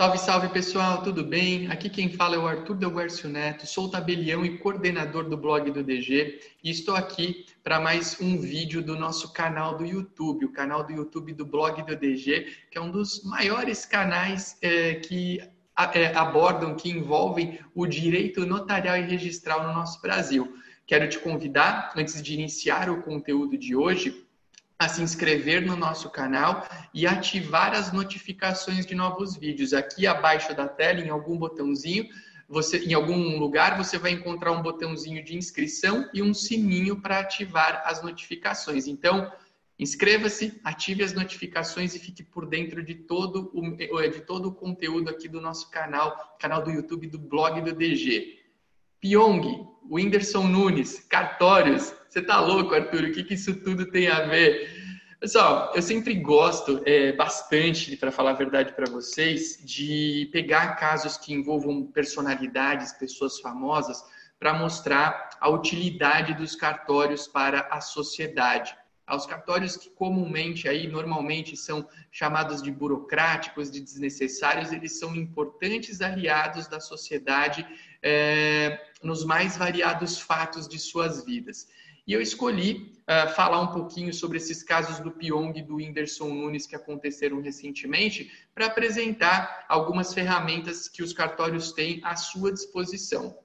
Salve, salve pessoal, tudo bem? Aqui quem fala é o Arthur Delguercio Neto, sou tabelião e coordenador do blog do DG e estou aqui para mais um vídeo do nosso canal do YouTube, o canal do YouTube do blog do DG, que é um dos maiores canais é, que é, abordam, que envolvem o direito notarial e registral no nosso Brasil. Quero te convidar, antes de iniciar o conteúdo de hoje, a se inscrever no nosso canal e ativar as notificações de novos vídeos. Aqui abaixo da tela, em algum botãozinho, você, em algum lugar, você vai encontrar um botãozinho de inscrição e um sininho para ativar as notificações. Então, inscreva-se, ative as notificações e fique por dentro de todo, o, de todo o conteúdo aqui do nosso canal, canal do YouTube do blog do DG. Pyong, Whindersson Nunes, cartórios. Você tá louco, Arthur? O que, que isso tudo tem a ver? Pessoal, eu sempre gosto é, bastante, para falar a verdade para vocês, de pegar casos que envolvam personalidades, pessoas famosas, para mostrar a utilidade dos cartórios para a sociedade. Os cartórios que comumente aí normalmente são chamados de burocráticos, de desnecessários, eles são importantes aliados da sociedade é, nos mais variados fatos de suas vidas. E eu escolhi uh, falar um pouquinho sobre esses casos do Pyong e do Whindersson Nunes que aconteceram recentemente, para apresentar algumas ferramentas que os cartórios têm à sua disposição.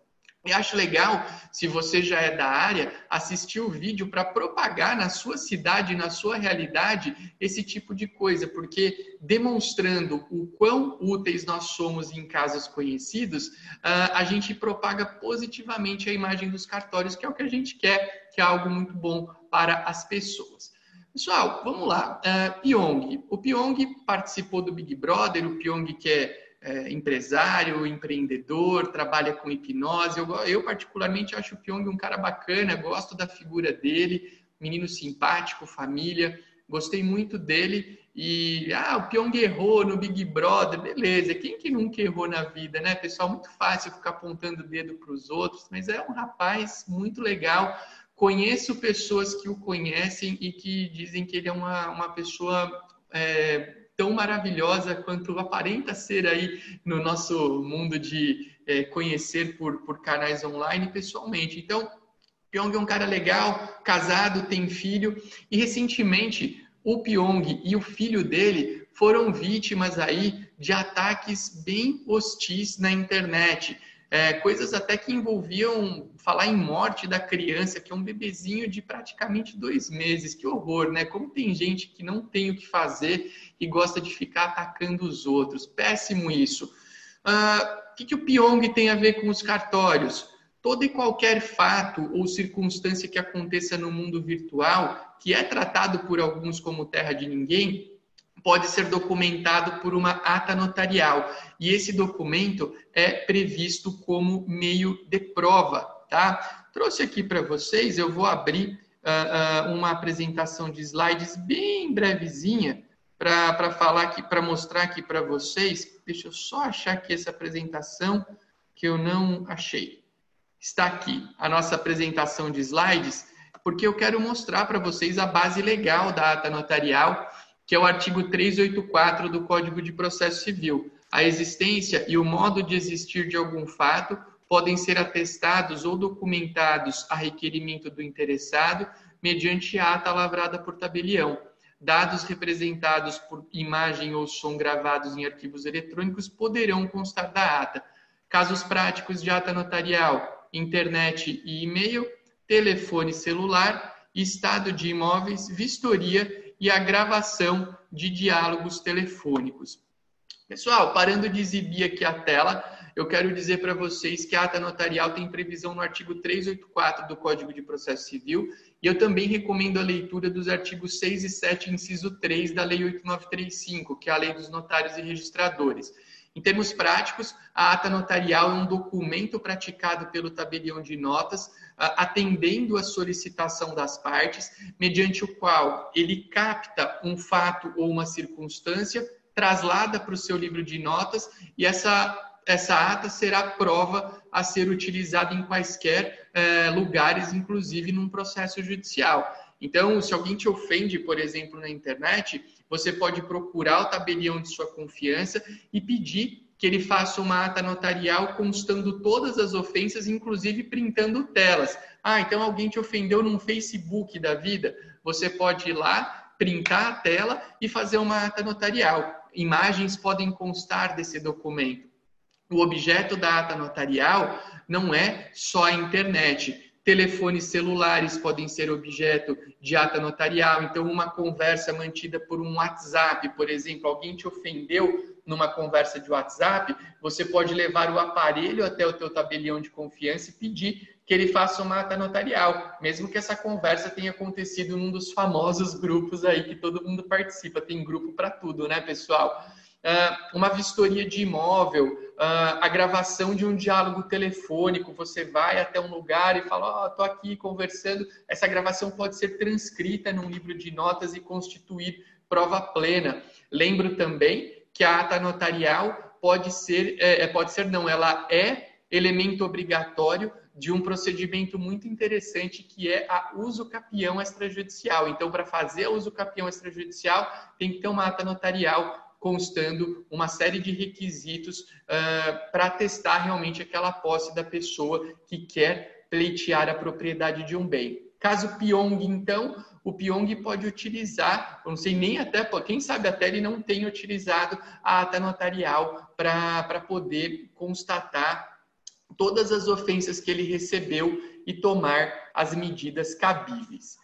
E acho legal, se você já é da área, assistir o vídeo para propagar na sua cidade, na sua realidade, esse tipo de coisa, porque demonstrando o quão úteis nós somos em casos conhecidos, ah, a gente propaga positivamente a imagem dos cartórios, que é o que a gente quer, que é algo muito bom para as pessoas. Pessoal, vamos lá. Uh, Pyong. O Pyong participou do Big Brother, o Pyong que é é, empresário, empreendedor, trabalha com hipnose. Eu, eu, particularmente, acho o Pyong um cara bacana, gosto da figura dele, menino simpático, família, gostei muito dele. E, ah, o Pyong errou no Big Brother, beleza. Quem que nunca errou na vida, né, pessoal? Muito fácil ficar apontando o dedo para os outros, mas é um rapaz muito legal. Conheço pessoas que o conhecem e que dizem que ele é uma, uma pessoa. É, tão maravilhosa quanto aparenta ser aí no nosso mundo de é, conhecer por, por canais online pessoalmente. Então, Pyong é um cara legal, casado, tem filho e recentemente o Pyong e o filho dele foram vítimas aí de ataques bem hostis na internet é, coisas até que envolviam falar em morte da criança, que é um bebezinho de praticamente dois meses. Que horror, né? Como tem gente que não tem o que fazer e gosta de ficar atacando os outros. Péssimo isso. Ah, o que, que o Pyong tem a ver com os cartórios? Todo e qualquer fato ou circunstância que aconteça no mundo virtual, que é tratado por alguns como terra de ninguém, pode ser documentado por uma ata notarial. E esse documento é previsto como meio de prova, tá? Trouxe aqui para vocês, eu vou abrir uh, uh, uma apresentação de slides bem brevezinha para falar aqui, para mostrar aqui para vocês. Deixa eu só achar aqui essa apresentação que eu não achei. Está aqui a nossa apresentação de slides, porque eu quero mostrar para vocês a base legal da ata notarial que é o artigo 384 do Código de Processo Civil. A existência e o modo de existir de algum fato podem ser atestados ou documentados a requerimento do interessado mediante ata lavrada por tabelião. Dados representados por imagem ou som gravados em arquivos eletrônicos poderão constar da ata. Casos práticos de ata notarial, internet e e-mail, telefone celular, estado de imóveis, vistoria e a gravação de diálogos telefônicos. Pessoal, parando de exibir aqui a tela, eu quero dizer para vocês que a ata notarial tem previsão no artigo 384 do Código de Processo Civil e eu também recomendo a leitura dos artigos 6 e 7, inciso 3 da Lei 8935, que é a Lei dos Notários e Registradores. Em termos práticos, a ata notarial é um documento praticado pelo tabelião de notas, atendendo a solicitação das partes, mediante o qual ele capta um fato ou uma circunstância, traslada para o seu livro de notas e essa essa ata será prova a ser utilizada em quaisquer eh, lugares, inclusive num processo judicial. Então, se alguém te ofende, por exemplo, na internet, você pode procurar o tabelião de sua confiança e pedir que ele faça uma ata notarial constando todas as ofensas, inclusive printando telas. Ah, então alguém te ofendeu num Facebook da vida? Você pode ir lá, printar a tela e fazer uma ata notarial. Imagens podem constar desse documento. O objeto da ata notarial não é só a internet. Telefones celulares podem ser objeto de ata notarial. Então, uma conversa mantida por um WhatsApp, por exemplo, alguém te ofendeu numa conversa de WhatsApp, você pode levar o aparelho até o teu tabelião de confiança e pedir que ele faça uma ata notarial, mesmo que essa conversa tenha acontecido num dos famosos grupos aí que todo mundo participa. Tem grupo para tudo, né, pessoal? Uh, uma vistoria de imóvel, uh, a gravação de um diálogo telefônico. Você vai até um lugar e fala: Ó, oh, aqui conversando. Essa gravação pode ser transcrita num livro de notas e constituir prova plena. Lembro também que a ata notarial pode ser, é, é pode ser não, ela é elemento obrigatório de um procedimento muito interessante que é a uso capião extrajudicial. Então, para fazer a uso capião extrajudicial, tem que ter uma ata notarial constando uma série de requisitos uh, para testar realmente aquela posse da pessoa que quer pleitear a propriedade de um bem. Caso Pyong, então, o Pyong pode utilizar, eu não sei nem até, quem sabe até ele não tenha utilizado a ata notarial para poder constatar todas as ofensas que ele recebeu e tomar as medidas cabíveis.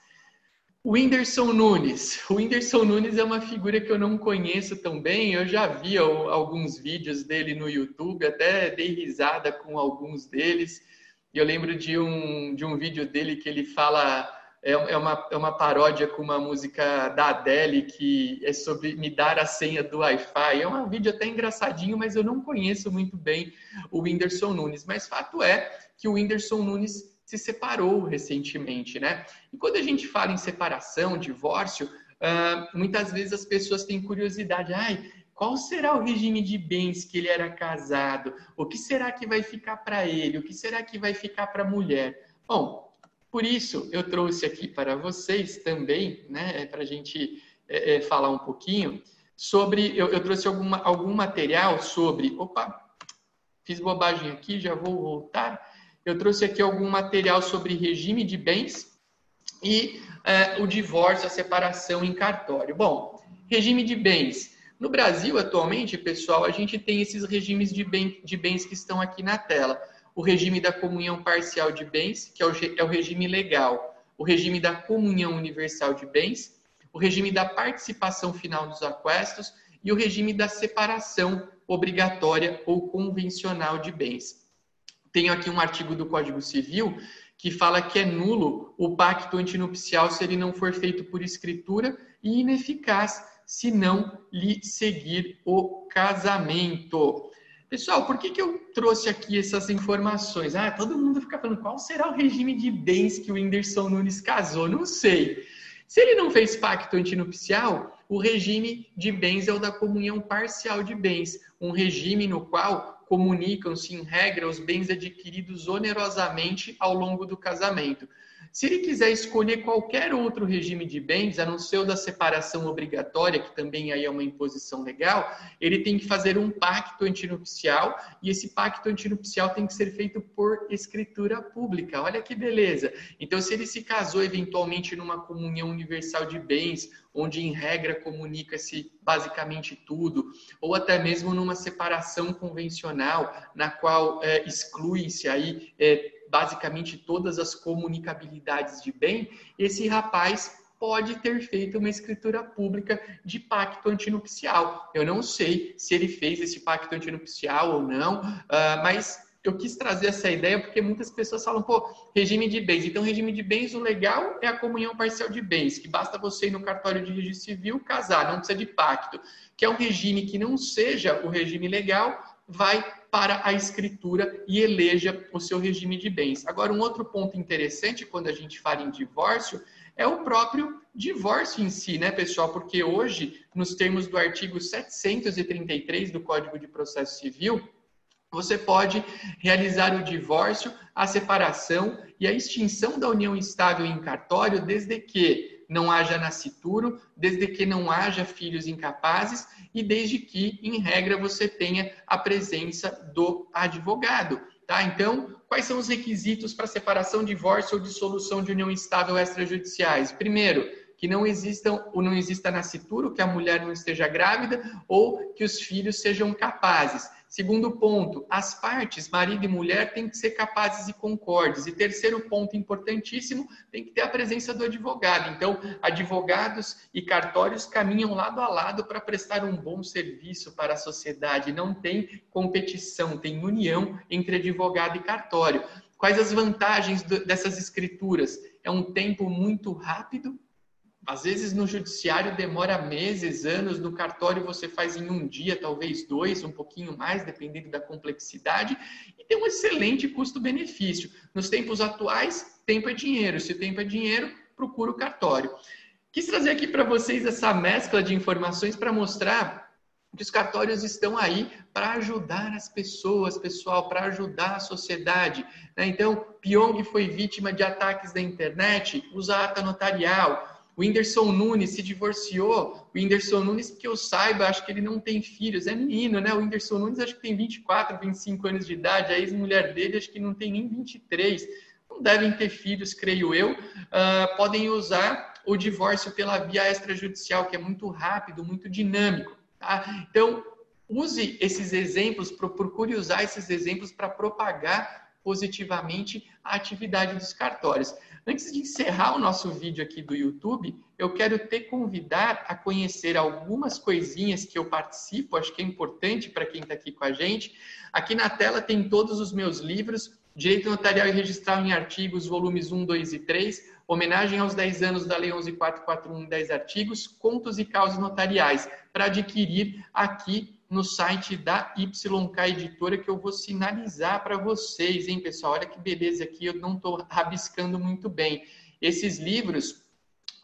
O Whindersson Nunes. O Whindersson Nunes é uma figura que eu não conheço tão bem. Eu já vi alguns vídeos dele no YouTube, até dei risada com alguns deles. Eu lembro de um, de um vídeo dele que ele fala. É, é, uma, é uma paródia com uma música da Adele que é sobre me dar a senha do Wi-Fi. É um vídeo até engraçadinho, mas eu não conheço muito bem o Whindersson Nunes. Mas fato é que o Whindersson Nunes se separou recentemente, né? E quando a gente fala em separação, divórcio, uh, muitas vezes as pessoas têm curiosidade, ai, qual será o regime de bens que ele era casado? O que será que vai ficar para ele? O que será que vai ficar para a mulher? Bom, por isso eu trouxe aqui para vocês também, né, para a gente é, é, falar um pouquinho sobre. Eu, eu trouxe alguma, algum material sobre. Opa, fiz bobagem aqui, já vou voltar eu trouxe aqui algum material sobre regime de bens e é, o divórcio, a separação em cartório. Bom, regime de bens. No Brasil, atualmente, pessoal, a gente tem esses regimes de, bem, de bens que estão aqui na tela. O regime da comunhão parcial de bens, que é o, é o regime legal. O regime da comunhão universal de bens. O regime da participação final dos aquestos e o regime da separação obrigatória ou convencional de bens tenho aqui um artigo do Código Civil que fala que é nulo o pacto antinupcial se ele não for feito por escritura e ineficaz se não lhe seguir o casamento. Pessoal, por que, que eu trouxe aqui essas informações? Ah, todo mundo fica falando qual será o regime de bens que o Whindersson Nunes casou? Não sei. Se ele não fez pacto antinupcial, o regime de bens é o da comunhão parcial de bens, um regime no qual comunicam-se em regra os bens adquiridos onerosamente ao longo do casamento. Se ele quiser escolher qualquer outro regime de bens, a não ser o da separação obrigatória, que também aí é uma imposição legal, ele tem que fazer um pacto antinupcial e esse pacto antinupcial tem que ser feito por escritura pública. Olha que beleza. Então, se ele se casou eventualmente numa comunhão universal de bens, onde em regra comunica-se basicamente tudo, ou até mesmo numa separação convencional, na qual é, exclui-se aí é, basicamente todas as comunicabilidades de bem, esse rapaz pode ter feito uma escritura pública de pacto antinupcial. Eu não sei se ele fez esse pacto antinupcial ou não, uh, mas eu quis trazer essa ideia porque muitas pessoas falam, pô, regime de bens. Então, regime de bens, o legal é a comunhão parcial de bens, que basta você ir no cartório de registro civil casar, não precisa de pacto. Que é um regime que não seja o regime legal, vai para a escritura e eleja o seu regime de bens. Agora, um outro ponto interessante quando a gente fala em divórcio é o próprio divórcio em si, né, pessoal? Porque hoje, nos termos do artigo 733 do Código de Processo Civil, você pode realizar o divórcio, a separação e a extinção da união estável em cartório, desde que não haja nascituro, desde que não haja filhos incapazes e desde que, em regra, você tenha a presença do advogado. Tá? Então, quais são os requisitos para separação, divórcio ou dissolução de união estável extrajudiciais? Primeiro, que não existam ou não exista nascituro, que a mulher não esteja grávida ou que os filhos sejam capazes. Segundo ponto, as partes, marido e mulher, têm que ser capazes e concordes. E terceiro ponto importantíssimo, tem que ter a presença do advogado. Então, advogados e cartórios caminham lado a lado para prestar um bom serviço para a sociedade. Não tem competição, tem união entre advogado e cartório. Quais as vantagens dessas escrituras? É um tempo muito rápido, às vezes no judiciário demora meses, anos, no cartório você faz em um dia, talvez dois, um pouquinho mais, dependendo da complexidade, e tem um excelente custo-benefício. Nos tempos atuais, tempo é dinheiro. Se tempo é dinheiro, procura o cartório. Quis trazer aqui para vocês essa mescla de informações para mostrar que os cartórios estão aí para ajudar as pessoas, pessoal, para ajudar a sociedade. Né? Então, Pyong foi vítima de ataques da internet, usa ata notarial. Whindersson Nunes se divorciou. O Whindersson Nunes, que eu saiba, acho que ele não tem filhos, é menino, né? O Whindersson Nunes acho que tem 24, 25 anos de idade. A ex-mulher dele acho que não tem nem 23. Não devem ter filhos, creio eu. Uh, podem usar o divórcio pela via extrajudicial, que é muito rápido, muito dinâmico. Tá? Então, use esses exemplos, procure usar esses exemplos para propagar positivamente a atividade dos cartórios. Antes de encerrar o nosso vídeo aqui do YouTube, eu quero te convidar a conhecer algumas coisinhas que eu participo, acho que é importante para quem está aqui com a gente. Aqui na tela tem todos os meus livros, Direito Notarial e Registral em Artigos, volumes 1, 2 e 3, Homenagem aos 10 anos da Lei 11441 10 artigos, Contos e Causas Notariais, para adquirir aqui no site da YK Editora que eu vou sinalizar para vocês, hein, pessoal? Olha que beleza aqui, eu não estou rabiscando muito bem. Esses livros,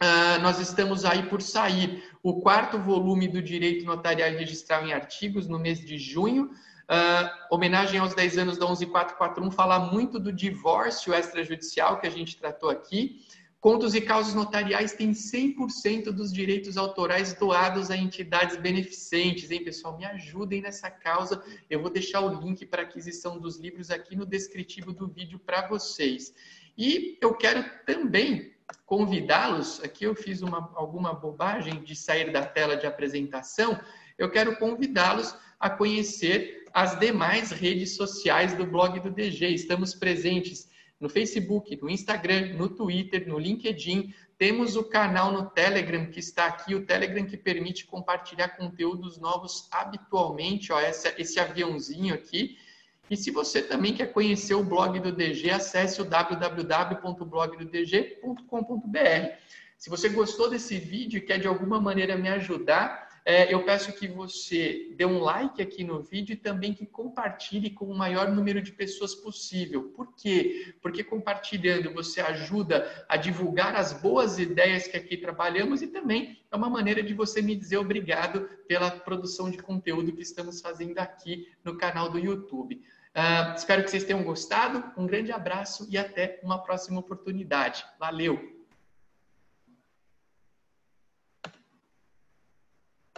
uh, nós estamos aí por sair. O quarto volume do Direito Notarial Registral em Artigos, no mês de junho. Uh, homenagem aos 10 anos da 11441, fala muito do divórcio extrajudicial que a gente tratou aqui. Contos e causas notariais têm 100% dos direitos autorais doados a entidades beneficentes, hein, pessoal? Me ajudem nessa causa. Eu vou deixar o link para aquisição dos livros aqui no descritivo do vídeo para vocês. E eu quero também convidá-los, aqui eu fiz uma, alguma bobagem de sair da tela de apresentação, eu quero convidá-los a conhecer as demais redes sociais do blog do DG. Estamos presentes no Facebook, no Instagram, no Twitter, no LinkedIn. Temos o canal no Telegram que está aqui, o Telegram que permite compartilhar conteúdos novos habitualmente, ó, esse, aviãozinho aqui. E se você também quer conhecer o blog do DG, acesse o www.blogdodg.com.br. Se você gostou desse vídeo e quer de alguma maneira me ajudar, é, eu peço que você dê um like aqui no vídeo e também que compartilhe com o maior número de pessoas possível. Por quê? Porque compartilhando você ajuda a divulgar as boas ideias que aqui trabalhamos e também é uma maneira de você me dizer obrigado pela produção de conteúdo que estamos fazendo aqui no canal do YouTube. Uh, espero que vocês tenham gostado. Um grande abraço e até uma próxima oportunidade. Valeu!